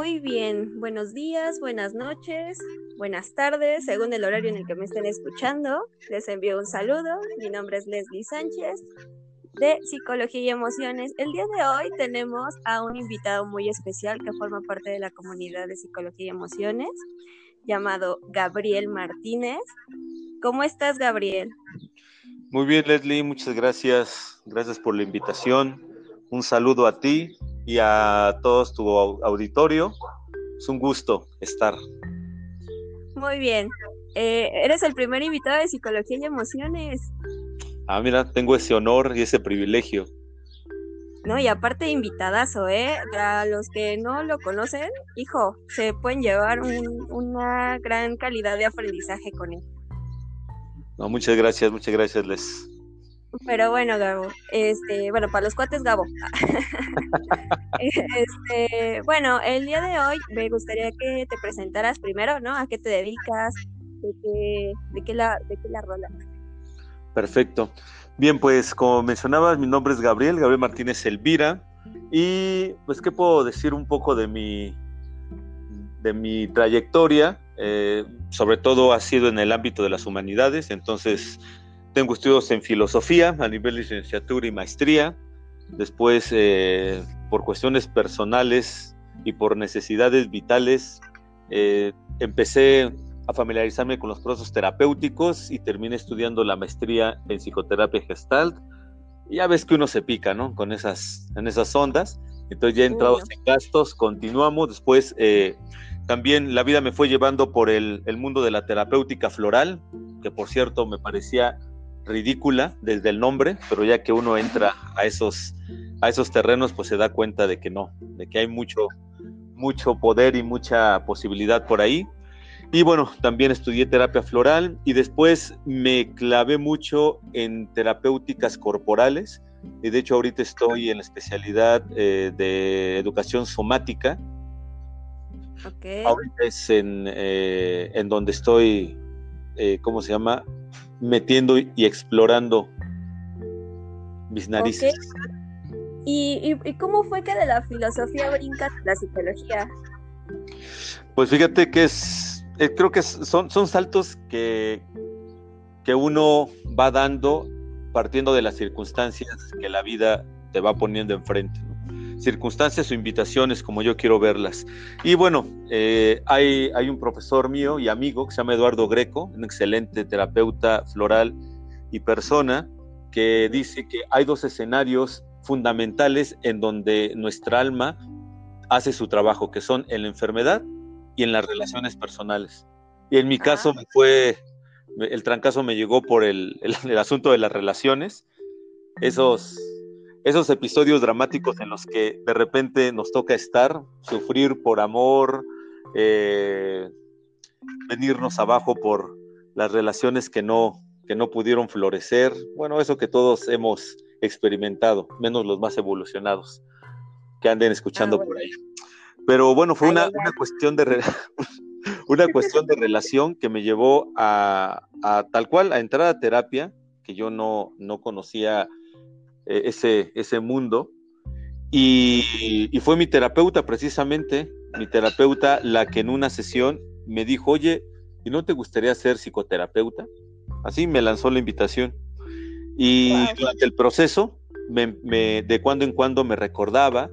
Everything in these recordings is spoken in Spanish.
Muy bien, buenos días, buenas noches, buenas tardes, según el horario en el que me estén escuchando. Les envío un saludo. Mi nombre es Leslie Sánchez de Psicología y Emociones. El día de hoy tenemos a un invitado muy especial que forma parte de la comunidad de Psicología y Emociones, llamado Gabriel Martínez. ¿Cómo estás, Gabriel? Muy bien, Leslie, muchas gracias. Gracias por la invitación. Un saludo a ti y a todos tu auditorio. Es un gusto estar. Muy bien. Eh, eres el primer invitado de Psicología y Emociones. Ah, mira, tengo ese honor y ese privilegio. No, y aparte invitadazo, ¿eh? A los que no lo conocen, hijo, se pueden llevar una gran calidad de aprendizaje con él. No, muchas gracias, muchas gracias, Les. Pero bueno, Gabo, este, bueno, para los cuates, Gabo. este, bueno, el día de hoy me gustaría que te presentaras primero, ¿no? ¿A qué te dedicas? ¿De qué, de qué, la, de qué la rola? Perfecto. Bien, pues como mencionabas, mi nombre es Gabriel, Gabriel Martínez Elvira. Y pues, ¿qué puedo decir un poco de mi, de mi trayectoria? Eh, sobre todo ha sido en el ámbito de las humanidades, entonces tengo estudios en filosofía a nivel de licenciatura y maestría. Después, eh, por cuestiones personales y por necesidades vitales, eh, empecé a familiarizarme con los procesos terapéuticos y terminé estudiando la maestría en psicoterapia gestalt. Ya ves que uno se pica, ¿no? Con esas, en esas ondas. Entonces ya entrados en gastos, continuamos. Después eh, también la vida me fue llevando por el, el mundo de la terapéutica floral, que por cierto me parecía ridícula desde el nombre, pero ya que uno entra a esos, a esos terrenos, pues se da cuenta de que no, de que hay mucho, mucho poder y mucha posibilidad por ahí. Y bueno, también estudié terapia floral y después me clavé mucho en terapéuticas corporales. Y de hecho ahorita estoy en la especialidad eh, de educación somática. Ahorita es en, eh, en donde estoy, eh, ¿cómo se llama? Metiendo y explorando mis narices. ¿Y, cómo fue que de la filosofía brinca la psicología? Pues fíjate que es, eh, creo que son, son saltos que, que uno va dando partiendo de las circunstancias que la vida te va poniendo enfrente circunstancias o invitaciones como yo quiero verlas. Y bueno, eh, hay, hay un profesor mío y amigo que se llama Eduardo Greco, un excelente terapeuta floral y persona, que dice que hay dos escenarios fundamentales en donde nuestra alma hace su trabajo, que son en la enfermedad y en las relaciones personales. Y en mi ah. caso me fue, el trancazo me llegó por el, el asunto de las relaciones, esos esos episodios dramáticos en los que de repente nos toca estar, sufrir por amor, eh, venirnos abajo por las relaciones que no, que no pudieron florecer, bueno, eso que todos hemos experimentado, menos los más evolucionados que anden escuchando ah, por ahí. Pero bueno, fue una, cuestión de una cuestión de relación que me llevó a, a, tal cual a entrar a terapia, que yo no, no conocía eh, ese, ese mundo. Y, fue mi terapeuta precisamente, mi terapeuta, la que en una sesión me dijo, oye, ¿y no te gustaría ser psicoterapeuta? Así me lanzó la invitación. Y durante el proceso, me, de cuando en cuando me recordaba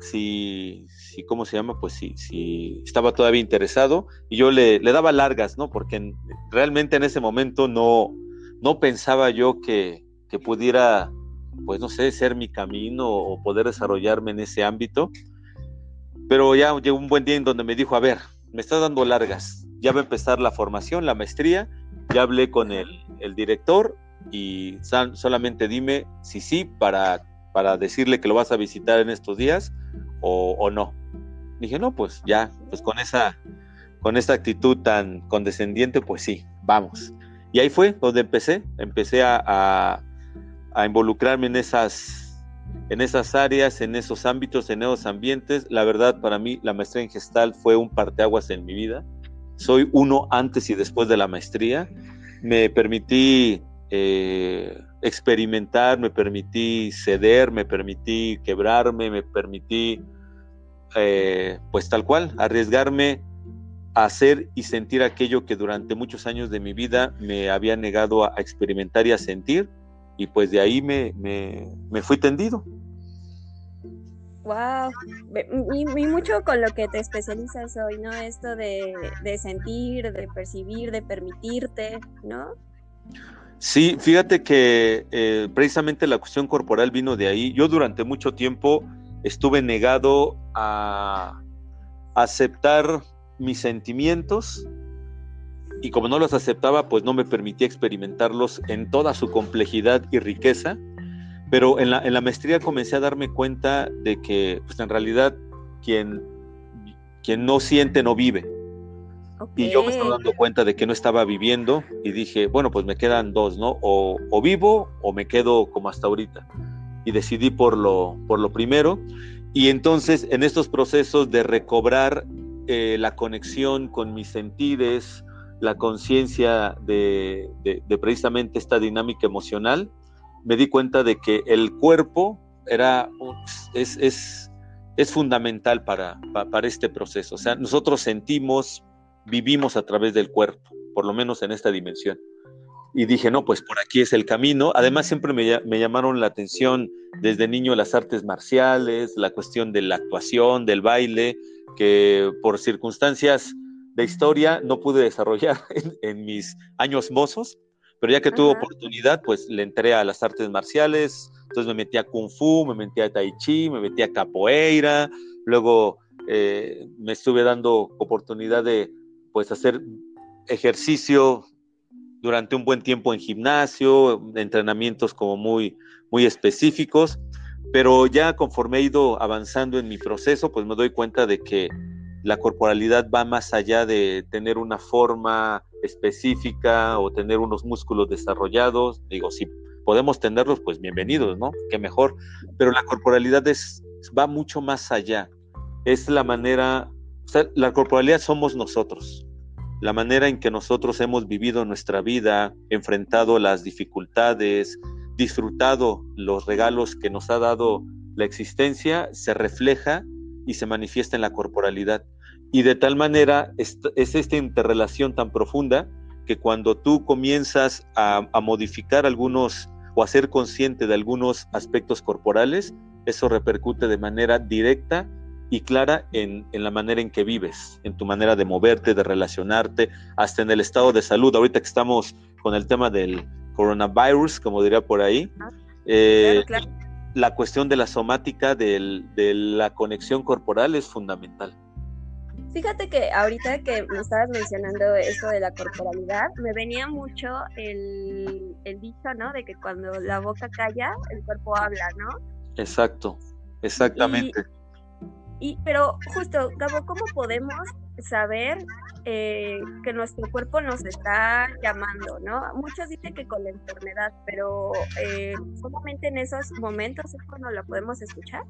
si, si, ¿cómo se llama? Pues si, si estaba todavía interesado y yo le, le daba largas, ¿no? Porque realmente en ese momento no, no pensaba yo que, que pudiera pues no sé, ser mi camino o poder desarrollarme en ese ámbito. Pero ya llegó un buen día en donde me dijo, a ver, me estás dando largas, ya va a empezar la formación, la maestría, ya hablé con el, director y solamente dime si sí para, para decirle que lo vas a visitar en estos días o, no. Dije, no, pues ya, pues con esa, con esa actitud tan condescendiente, pues sí, vamos. Y ahí fue donde empecé, empecé a involucrarme en esas, en esas áreas, en esos ámbitos, en esos ambientes. La verdad, para mí, la maestría en gestal fue un parteaguas en mi vida. Soy uno antes y después de la maestría. Me permití eh, experimentar, me permití ceder, me permití quebrarme, me permití eh, pues tal cual, arriesgarme a hacer y sentir aquello que durante muchos años de mi vida me había negado a, experimentar y a sentir, y pues de ahí me, me, fui tendido. Wow, y, mucho con lo que te especializas hoy, ¿no? Esto de, de sentir, de percibir, de permitirte, ¿no? Sí, fíjate que eh, precisamente la cuestión corporal vino de ahí. Yo durante mucho tiempo estuve negado a aceptar mis sentimientos y como no los aceptaba, pues no me permitía experimentarlos en toda su complejidad y riqueza. Pero en la, en la maestría comencé a darme cuenta de que, pues en realidad, quien, quien no siente no vive. Y yo me estaba dando cuenta de que no estaba viviendo y dije, bueno, pues me quedan dos, ¿no? O, o vivo o me quedo como hasta ahorita. Y decidí por lo, por lo primero. Y entonces en estos procesos de recobrar eh, la conexión con mis sentidos, la conciencia de, precisamente esta dinámica emocional, me di cuenta de que el cuerpo era, es, es, es fundamental para, para, este proceso. O sea, nosotros sentimos, vivimos a través del cuerpo, por lo menos en esta dimensión. Y dije, no, pues por aquí es el camino. Además, siempre me, me llamaron la atención desde niño las artes marciales, la cuestión de la actuación, del baile, que por circunstancias de historia no pude desarrollar en, mis años mozos, pero ya que tuve oportunidad, pues le entré a las artes marciales, entonces me metí a Kung Fu, me metí a Tai Chi, me metí a Capoeira, luego eh, me estuve dando oportunidad de pues hacer ejercicio durante un buen tiempo en gimnasio, entrenamientos como muy, muy específicos, pero ya conforme he ido avanzando en mi proceso, pues me doy cuenta de que la corporalidad va más allá de tener una forma específica o tener unos músculos desarrollados. Digo, si podemos tenerlos, pues bienvenidos, ¿no? Qué mejor. Pero la corporalidad es, va mucho más allá. Es la manera, o sea, la corporalidad somos nosotros la manera en que nosotros hemos vivido nuestra vida, enfrentado las dificultades, disfrutado los regalos que nos ha dado la existencia, se refleja y se manifiesta en la corporalidad. Y de tal manera es, esta interrelación tan profunda que cuando tú comienzas a, a modificar algunos o a ser consciente de algunos aspectos corporales, eso repercute de manera directa y clara en, la manera en que vives, en tu manera de moverte, de relacionarte, hasta en el estado de salud. Ahorita que estamos con el tema del coronavirus, como diría por ahí, eh, la cuestión de la somática, de la conexión corporal es fundamental. Fíjate que ahorita que me estabas mencionando esto de la corporalidad, me venía mucho el, el dicho, ¿no? De que cuando la boca calla, el cuerpo habla, ¿no? Exacto, exactamente. Y, pero justo, Gabo, ¿cómo podemos saber eh, que nuestro cuerpo nos está llamando, ¿no? Muchos dicen que con la enfermedad, pero eh, solamente en esos momentos es cuando lo podemos escuchar.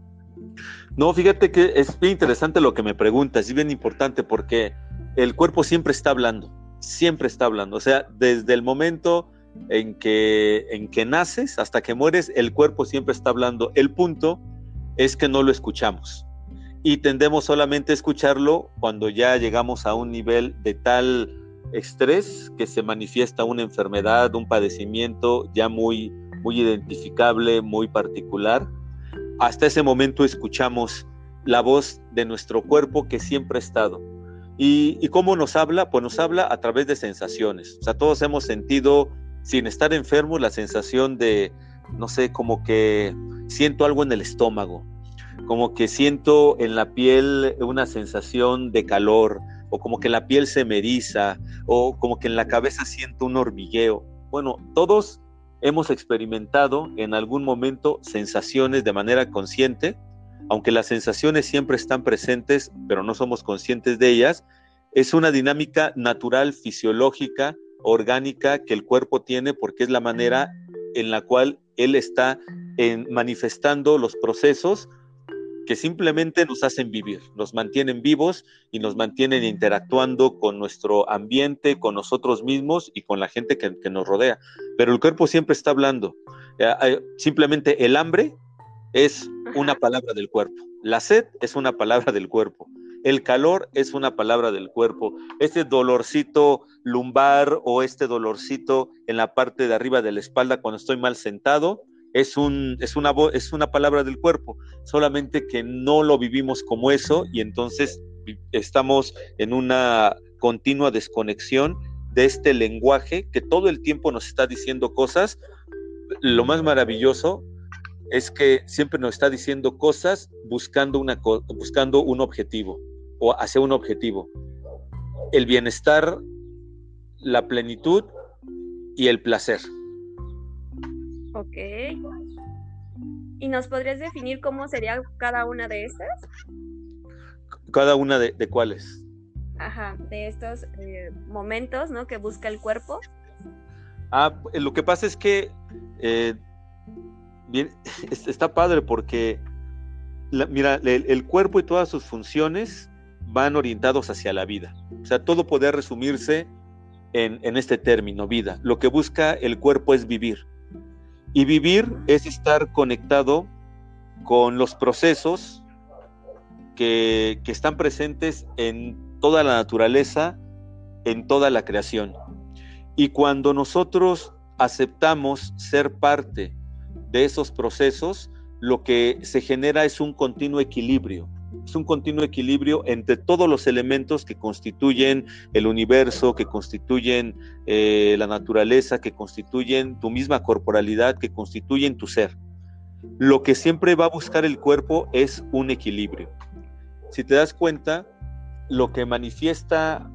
No, fíjate que es bien interesante lo que me preguntas, y bien importante porque el cuerpo siempre está hablando, siempre está hablando, o sea, desde el momento en que, en que naces hasta que mueres, el cuerpo siempre está hablando. El punto es que no lo escuchamos y tendemos solamente a escucharlo cuando ya llegamos a un nivel de tal estrés que se manifiesta una enfermedad, un padecimiento ya muy, muy identificable, muy particular. Hasta ese momento escuchamos la voz de nuestro cuerpo que siempre ha estado. ¿Y, ¿Y cómo nos habla? Pues nos habla a través de sensaciones. O sea, todos hemos sentido, sin estar enfermos, la sensación de, no sé, como que siento algo en el estómago, como que siento en la piel una sensación de calor, o como que la piel se me o como que en la cabeza siento un hormigueo. Bueno, todos hemos experimentado en algún momento sensaciones de manera consciente, aunque las sensaciones siempre están presentes, pero no somos conscientes de ellas, es una dinámica natural, fisiológica, orgánica que el cuerpo tiene porque es la manera en la cual él está en manifestando los procesos que simplemente nos hacen vivir, nos mantienen vivos y nos mantienen interactuando con nuestro ambiente, con nosotros mismos y con la gente que, nos rodea. Pero el cuerpo siempre está hablando. Eh, simplemente el hambre es una palabra del cuerpo. La sed es una palabra del cuerpo. El calor es una palabra del cuerpo. Este dolorcito lumbar o este dolorcito en la parte de arriba de la espalda cuando estoy mal sentado es, un, es, una, es una palabra del cuerpo, solamente que no lo vivimos como eso y entonces estamos en una continua desconexión de este lenguaje que todo el tiempo nos está diciendo cosas. Lo más maravilloso es que siempre nos está diciendo cosas buscando, una, buscando un objetivo o hacia un objetivo. El bienestar, la plenitud y el placer. Ok. ¿Y nos podrías definir cómo sería cada una de estas? ¿Cada una de, cuáles? Ajá, de estos eh, momentos, ¿no? Que busca el cuerpo. Ah, lo que pasa es que eh, bien, está padre porque, mira, el, cuerpo y todas sus funciones van orientados hacia la vida. O sea, todo puede resumirse en, en, este término, vida. Lo que busca el cuerpo es vivir. Y vivir es estar conectado con los procesos que, que están presentes en toda la naturaleza, en toda la creación. Y cuando nosotros aceptamos ser parte de esos procesos, lo que se genera es un continuo equilibrio. Es un continuo equilibrio entre todos los elementos que constituyen el universo, que constituyen eh, la naturaleza, que constituyen tu misma corporalidad, que constituyen tu ser. Lo que siempre va a buscar el cuerpo es un equilibrio. Si te das cuenta, lo que manifiesta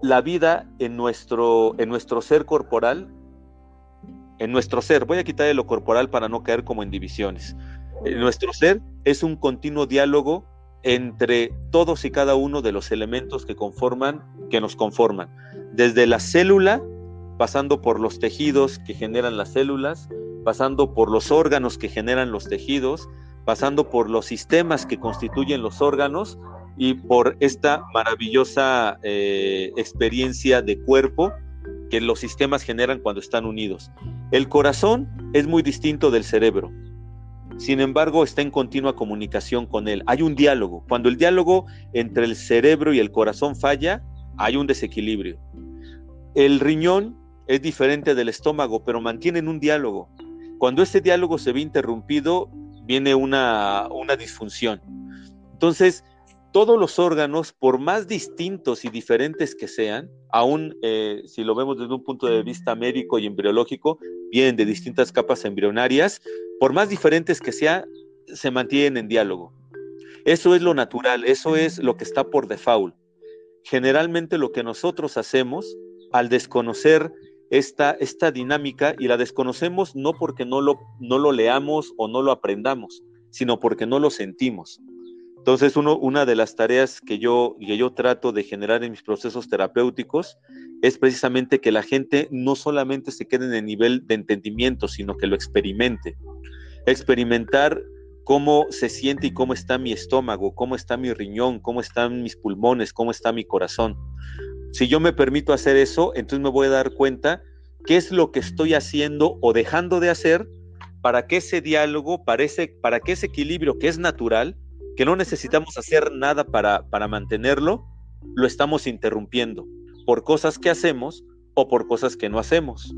la vida en nuestro, en nuestro ser corporal en nuestro ser. Voy a quitarle lo corporal para no caer como en divisiones. Nuestro ser es un continuo diálogo entre todos y cada uno de los elementos que conforman, que nos conforman. Desde la célula, pasando por los tejidos que generan las células, pasando por los órganos que generan los tejidos, pasando por los sistemas que constituyen los órganos y por esta maravillosa eh, experiencia de cuerpo que los sistemas generan cuando están unidos. El corazón es muy distinto del cerebro. Sin embargo, está en continua comunicación con él. Hay un diálogo. Cuando el diálogo entre el cerebro y el corazón falla, hay un desequilibrio. El riñón es diferente del estómago, pero mantienen un diálogo. Cuando ese diálogo se ve interrumpido, viene una, una disfunción. Entonces, todos los órganos, por más distintos y diferentes que sean, aún eh, si lo vemos desde un punto de vista médico y embriológico, vienen de distintas capas embrionarias, por más diferentes que sean, se mantienen en diálogo. Eso es lo natural, eso es lo que está por default. Generalmente lo que nosotros hacemos al desconocer esta, esta dinámica, y la desconocemos no porque no lo, no lo leamos o no lo aprendamos, sino porque no lo sentimos. Entonces, una de las tareas que yo, que yo trato de generar en mis procesos terapéuticos es precisamente que la gente no solamente se quede en el nivel de entendimiento, sino que lo experimente. Experimentar cómo se siente y cómo está mi estómago, cómo está mi riñón, cómo están mis pulmones, cómo está mi corazón. Si yo me permito hacer eso, entonces me voy a dar cuenta qué es lo que estoy haciendo o dejando de hacer para que ese diálogo, para, para que ese equilibrio que es natural, que no necesitamos hacer nada para, para mantenerlo, lo estamos interrumpiendo por cosas que hacemos o por cosas que no hacemos.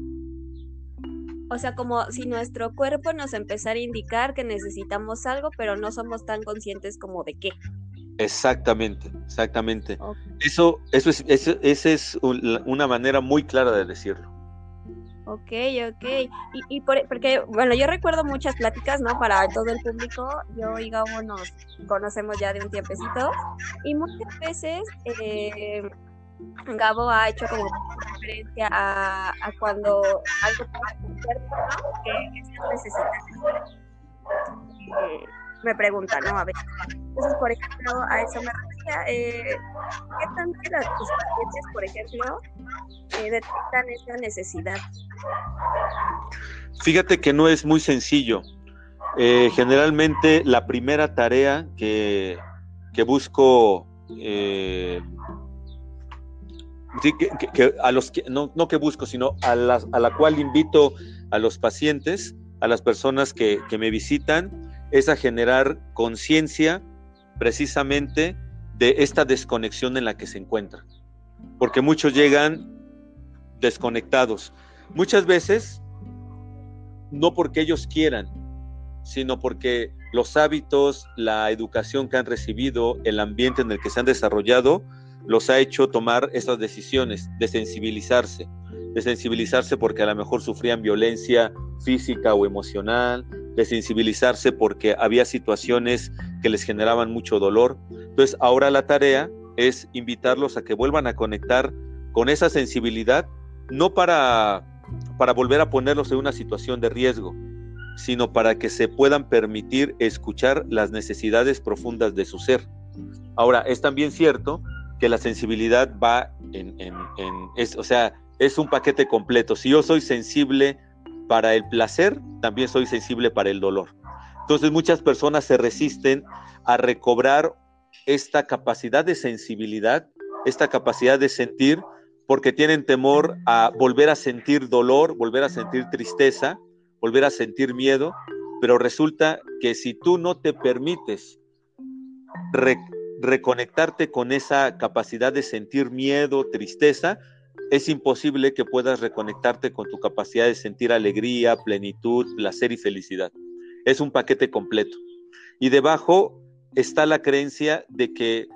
O sea, como si nuestro cuerpo nos empezara a indicar que necesitamos algo, pero no somos tan conscientes como de qué. Exactamente, exactamente. Eso, eso es, esa es una manera muy clara de decirlo. Ok, ok. Y, y por, porque, bueno, yo recuerdo muchas pláticas, ¿no? Para todo el público. Yo y Gabo nos conocemos ya de un tiempecito. Y muchas veces eh, Gabo ha hecho como referencia a, a cuando algo pasa que, es necesita. Eh, me preguntan, ¿no? A ver. Entonces, por ejemplo, a eso me refería. Eh, ¿Qué tanto las, tus pacientes, por ejemplo, eh, detectan esa necesidad? Fíjate que no es muy sencillo. Eh, generalmente la primera tarea que, que busco, eh, que, a los que, no, no, que busco, sino a la, a la cual invito a los pacientes, a las personas que, que me visitan, es a generar conciencia precisamente de esta desconexión en la que se encuentran. Porque muchos llegan desconectados. Muchas veces, no porque ellos quieran, sino porque los hábitos, la educación que han recibido, el ambiente en el que se han desarrollado, los ha hecho tomar estas decisiones de sensibilizarse, de sensibilizarse porque a lo mejor sufrían violencia física o emocional, de sensibilizarse porque había situaciones que les generaban mucho dolor. Entonces ahora la tarea es invitarlos a que vuelvan a conectar con esa sensibilidad, no para, para volver a ponerlos en una situación de riesgo, sino para que se puedan permitir escuchar las necesidades profundas de su ser. Ahora, es también cierto que la sensibilidad va en, es, o sea, es un paquete completo. Si yo soy sensible para el placer, también soy sensible para el dolor. Entonces muchas personas se resisten a recobrar esta capacidad de sensibilidad, esta capacidad de sentir, porque tienen temor a volver a sentir dolor, volver a sentir tristeza, volver a sentir miedo, pero resulta que si tú no te permites reconectarte con esa capacidad de sentir miedo, tristeza, es imposible que puedas reconectarte con tu capacidad de sentir alegría, plenitud, placer y felicidad. Es un paquete completo. Y debajo está la creencia de que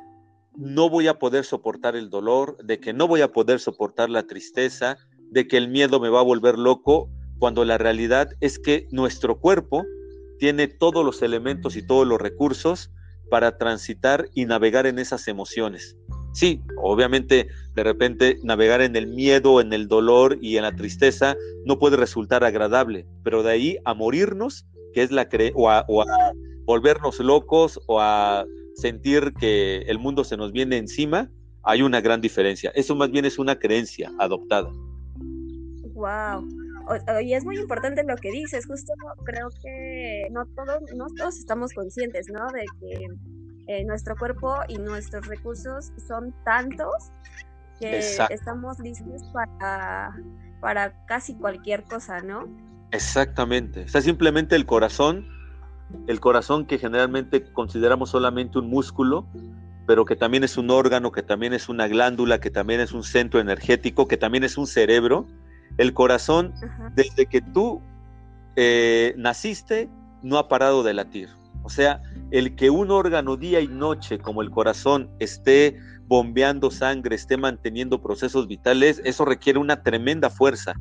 no voy a poder soportar el dolor, de que no voy a poder soportar la tristeza, de que el miedo me va a volver loco, cuando la realidad es que nuestro cuerpo tiene todos los elementos y todos los recursos para transitar y navegar en esas emociones. Sí, obviamente de repente navegar en el miedo, en el dolor y en la tristeza no puede resultar agradable, pero de ahí a morirnos, que es la cre o a, o a volvernos locos o a sentir que el mundo se nos viene encima, hay una gran diferencia. Eso más bien es una creencia adoptada. Wow. Y es muy importante lo que dices, justo creo que no todos, no todos estamos conscientes, ¿no? De que eh, nuestro cuerpo y nuestros recursos son tantos que estamos listos para, para casi cualquier cosa, ¿no? Exactamente. O sea, simplemente el corazón, el corazón que generalmente consideramos solamente un músculo, pero que también es un órgano, que también es una glándula, que también es un centro energético, que también es un cerebro. El corazón, desde que tú eh, naciste, no ha parado de latir. O sea, el que un órgano día y noche como el corazón esté bombeando sangre, esté manteniendo procesos vitales, eso requiere una tremenda fuerza.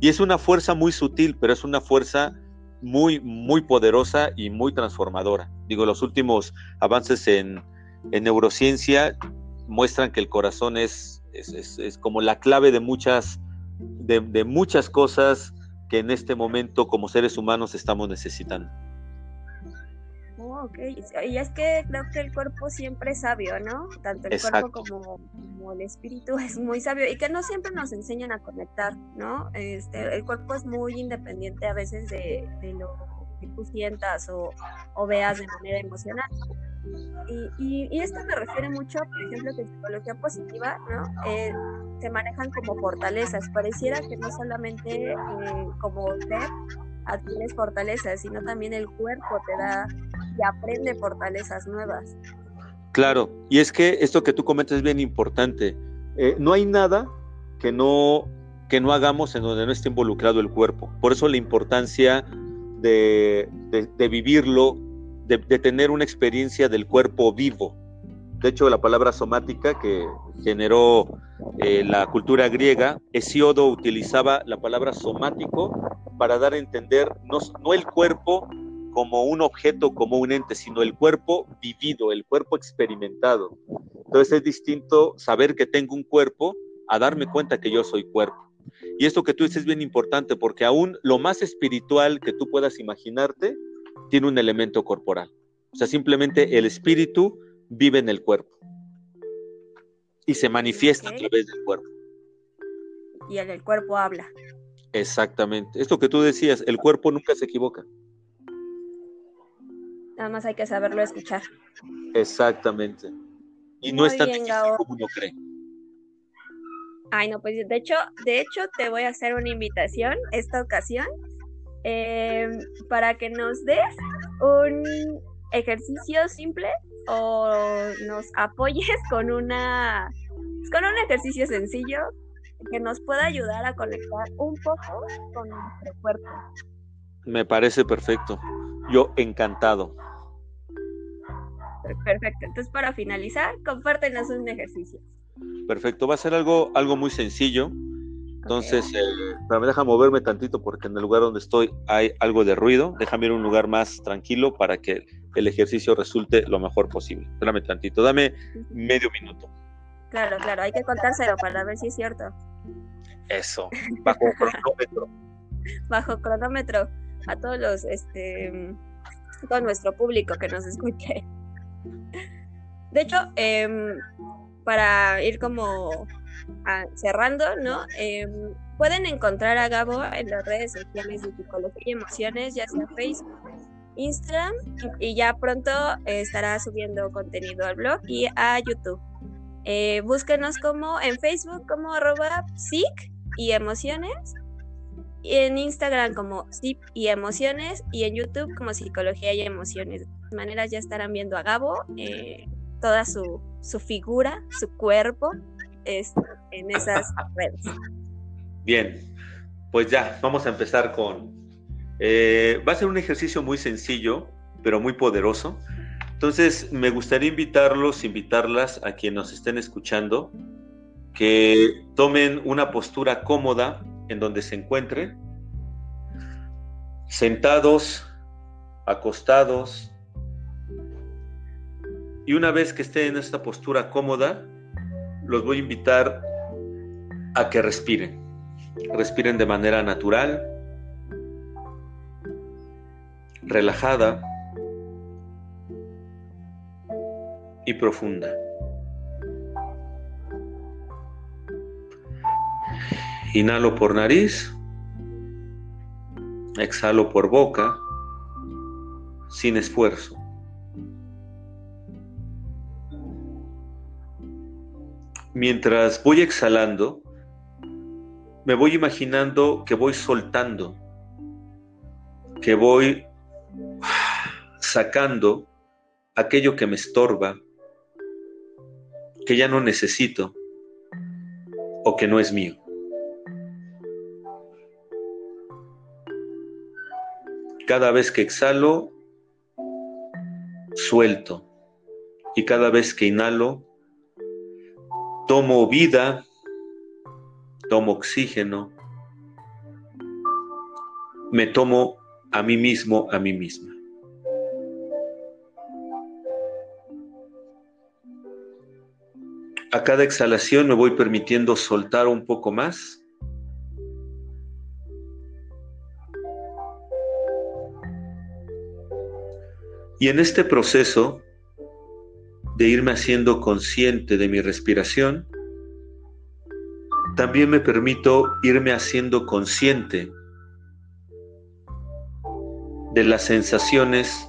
Y es una fuerza muy sutil, pero es una fuerza muy, muy poderosa y muy transformadora. Digo, los últimos avances en, neurociencia muestran que el corazón es, es, como la clave de muchas, de muchas cosas que en este momento como seres humanos estamos necesitando. Oh. Y es que creo que el cuerpo siempre es sabio, ¿no? Tanto el cuerpo como, el espíritu es muy sabio y que no siempre nos enseñan a conectar, ¿no? Este, el cuerpo es muy independiente a veces de, lo que tú sientas o, veas de manera emocional. Y, y, esto me refiere mucho, por ejemplo, que en psicología positiva, ¿no? Eh, se manejan como fortalezas. Pareciera que no solamente eh, como ser adquieres fortalezas, sino también el cuerpo te da y aprende fortalezas nuevas. Claro, y es que esto que tú comentas es bien importante. Eh, no hay nada que no, que no hagamos en donde no esté involucrado el cuerpo. Por eso la importancia de, vivirlo, de, tener una experiencia del cuerpo vivo. De hecho, la palabra somática que generó eh, la cultura griega, Hesiodo utilizaba la palabra somático para dar a entender no, no el cuerpo como un objeto, como un ente, sino el cuerpo vivido, el cuerpo experimentado. Entonces es distinto saber que tengo un cuerpo a darme cuenta que yo soy cuerpo. Y esto que tú dices es bien importante porque aún lo más espiritual que tú puedas imaginarte tiene un elemento corporal. O sea, simplemente el espíritu vive en el cuerpo y se manifiesta a través del cuerpo. Y el cuerpo habla. Exactamente. Esto que tú decías, el cuerpo nunca se equivoca. Nada más hay que saberlo escuchar. Exactamente. Y no es tan difícil como uno cree. Ay, no, pues de hecho, de hecho te voy a hacer una invitación esta ocasión em, para que nos des un ejercicio simple o nos apoyes con una con un ejercicio sencillo que nos pueda ayudar a conectar un poco con nuestro cuerpo. Me parece perfecto. Yo encantado. Perfecto. Entonces, para finalizar, compártenos un ejercicio. Perfecto. Va a ser algo, algo muy sencillo. Entonces, eh, me deja moverme tantito porque en el lugar donde estoy hay algo de ruido. Déjame ir a un lugar más tranquilo para que el ejercicio resulte lo mejor posible. Espérame tantito, dame medio minuto. Claro, claro, hay que contárselo para ver si es cierto. Eso, bajo cronómetro. bajo cronómetro a todos los, este, todo nuestro público que nos escuche. De hecho, eh, para ir como cerrando, ¿no? Eh, pueden encontrar a Gabo en las redes sociales de Psicología y Emociones, ya sea Facebook, Instagram, y ya pronto estará subiendo contenido al blog y a YouTube. Eh, búsquenos como en Facebook como arroba psic y emociones, y en Instagram como Zip y emociones, y en YouTube como Psicología y Emociones. De todas maneras ya estarán viendo a Gabo, eh, toda su, su figura, su cuerpo, es, en esas redes. Bien, pues ya, vamos a empezar con... Eh, va a ser un ejercicio muy sencillo, pero muy poderoso. Entonces, me gustaría invitarlos, invitarlas a quienes nos estén escuchando, que tomen una postura cómoda en donde se encuentren, sentados, acostados, y una vez que estén en esta postura cómoda, los voy a invitar a que respiren. Respiren de manera natural, relajada y profunda. Inhalo por nariz, exhalo por boca, sin esfuerzo. Mientras voy exhalando, me voy imaginando que voy soltando, que voy sacando aquello que me estorba, que ya no necesito o que no es mío. Cada vez que exhalo, suelto. Y cada vez que inhalo, tomo vida, tomo oxígeno, me tomo a mí mismo, a mí misma. A cada exhalación me voy permitiendo soltar un poco más. Y en este proceso de irme haciendo consciente de mi respiración, también me permito irme haciendo consciente de las sensaciones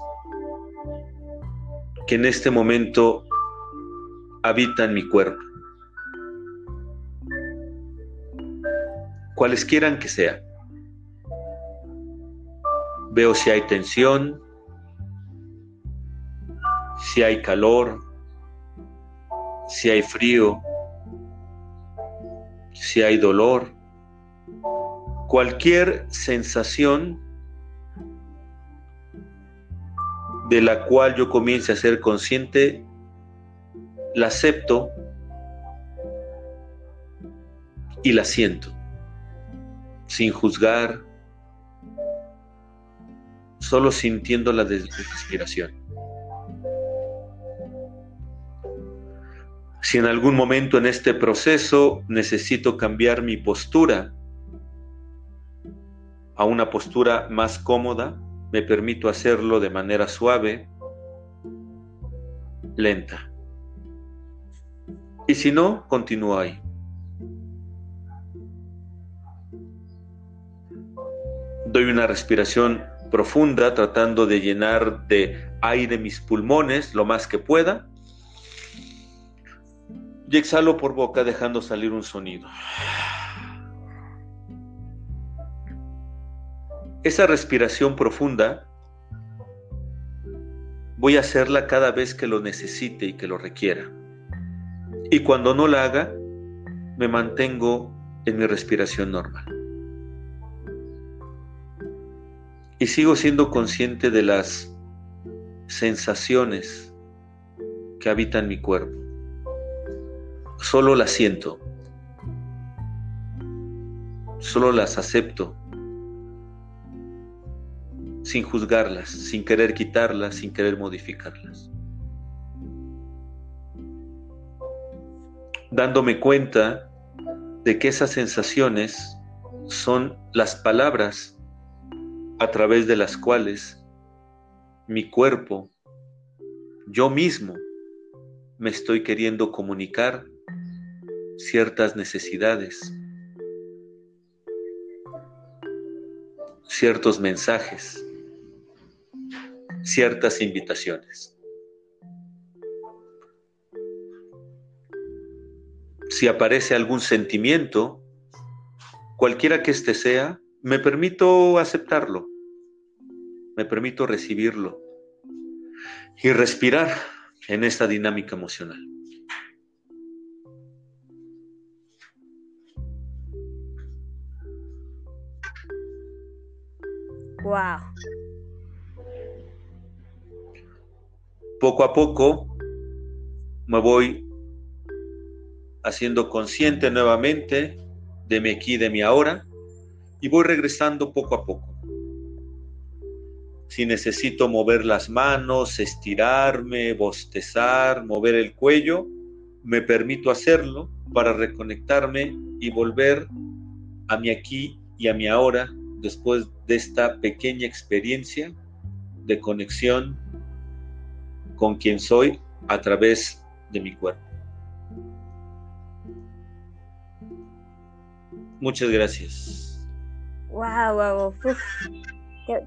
que en este momento habitan mi cuerpo. Cualesquieran que sea. Veo si hay tensión, si hay calor, si hay frío, si hay dolor, cualquier sensación de la cual yo comience a ser consciente, la acepto y la siento, sin juzgar, solo sintiendo la respiración. Si en algún momento en este proceso necesito cambiar mi postura a una postura más cómoda, me permito hacerlo de manera suave, lenta. Y si no, continúo ahí. Doy una respiración profunda tratando de llenar de aire mis pulmones lo más que pueda y exhalo por boca dejando salir un sonido. Esa respiración profunda voy a hacerla cada vez que lo necesite y que lo requiera. Y cuando no la haga, me mantengo en mi respiración normal. Y sigo siendo consciente de las sensaciones que habitan mi cuerpo. Solo las siento. Solo las acepto sin juzgarlas, sin querer quitarlas, sin querer modificarlas. Dándome cuenta de que esas sensaciones son las palabras a través de las cuales mi cuerpo, yo mismo, me estoy queriendo comunicar ciertas necesidades, ciertos mensajes ciertas invitaciones. Si aparece algún sentimiento, cualquiera que éste sea, me permito aceptarlo, me permito recibirlo y respirar en esta dinámica emocional. Wow. Poco a poco me voy haciendo consciente nuevamente de mi aquí, de mi ahora, y voy regresando poco a poco. Si necesito mover las manos, estirarme, bostezar, mover el cuello, me permito hacerlo para reconectarme y volver a mi aquí y a mi ahora después de esta pequeña experiencia de conexión con quien soy a través de mi cuerpo. Muchas gracias. Wow, wow.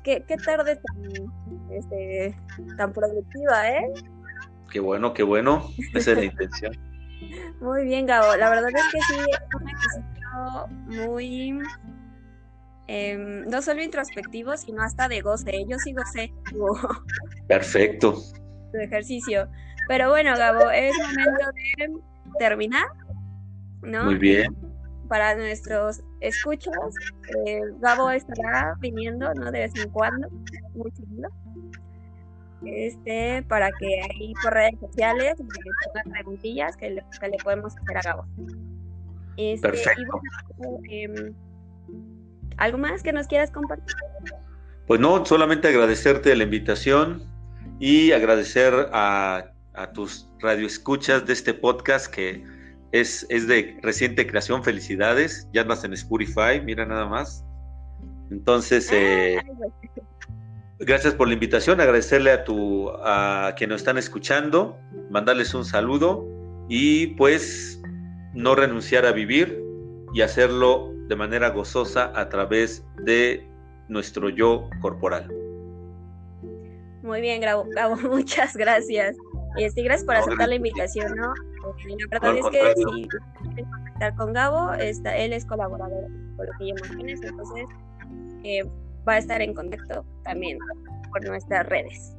Qué, tarde tan, este, tan productiva, ¿eh? Qué bueno, qué bueno. Esa es la intención. Muy bien, Gabo. La verdad es que sí, es un ejercicio muy, em, no solo introspectivo, sino hasta de goce. Yo sí gocé. Perfecto ejercicio. Pero bueno, Gabo, es momento de terminar, ¿no? Muy bien. Para nuestros escuchos, eh, Gabo estará viniendo, ¿no? De vez en cuando, muy seguido. Este, para que ahí por redes sociales me pongan preguntillas que le, que le, podemos hacer a Gabo. Este, Perfecto. Em, ¿Algo más que nos quieras compartir? Pues no, solamente agradecerte la invitación, y agradecer a, tus radioescuchas de este podcast que es, es, de reciente creación. Felicidades, ya andas en Spotify, mira nada más. Entonces, ah, eh, gracias por la invitación, agradecerle a, tu, a quienes nos están escuchando, mandarles un saludo y pues no renunciar a vivir y hacerlo de manera gozosa a través de nuestro yo corporal. Muy bien, Gabo, muchas gracias. Este, gracias por aceptar la invitación, ¿no? La verdad es que si quieren contactar con Gabo, está, él es colaborador con lo que Emociones, entonces eh, va a estar en contacto también por nuestras redes.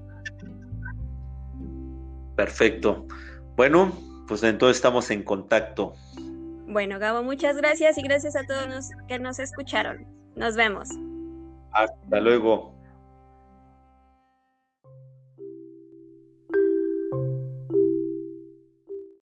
Perfecto. Bueno, pues entonces estamos en contacto. Bueno, Gabo, muchas gracias y gracias a todos los que nos escucharon. Nos vemos. Hasta luego.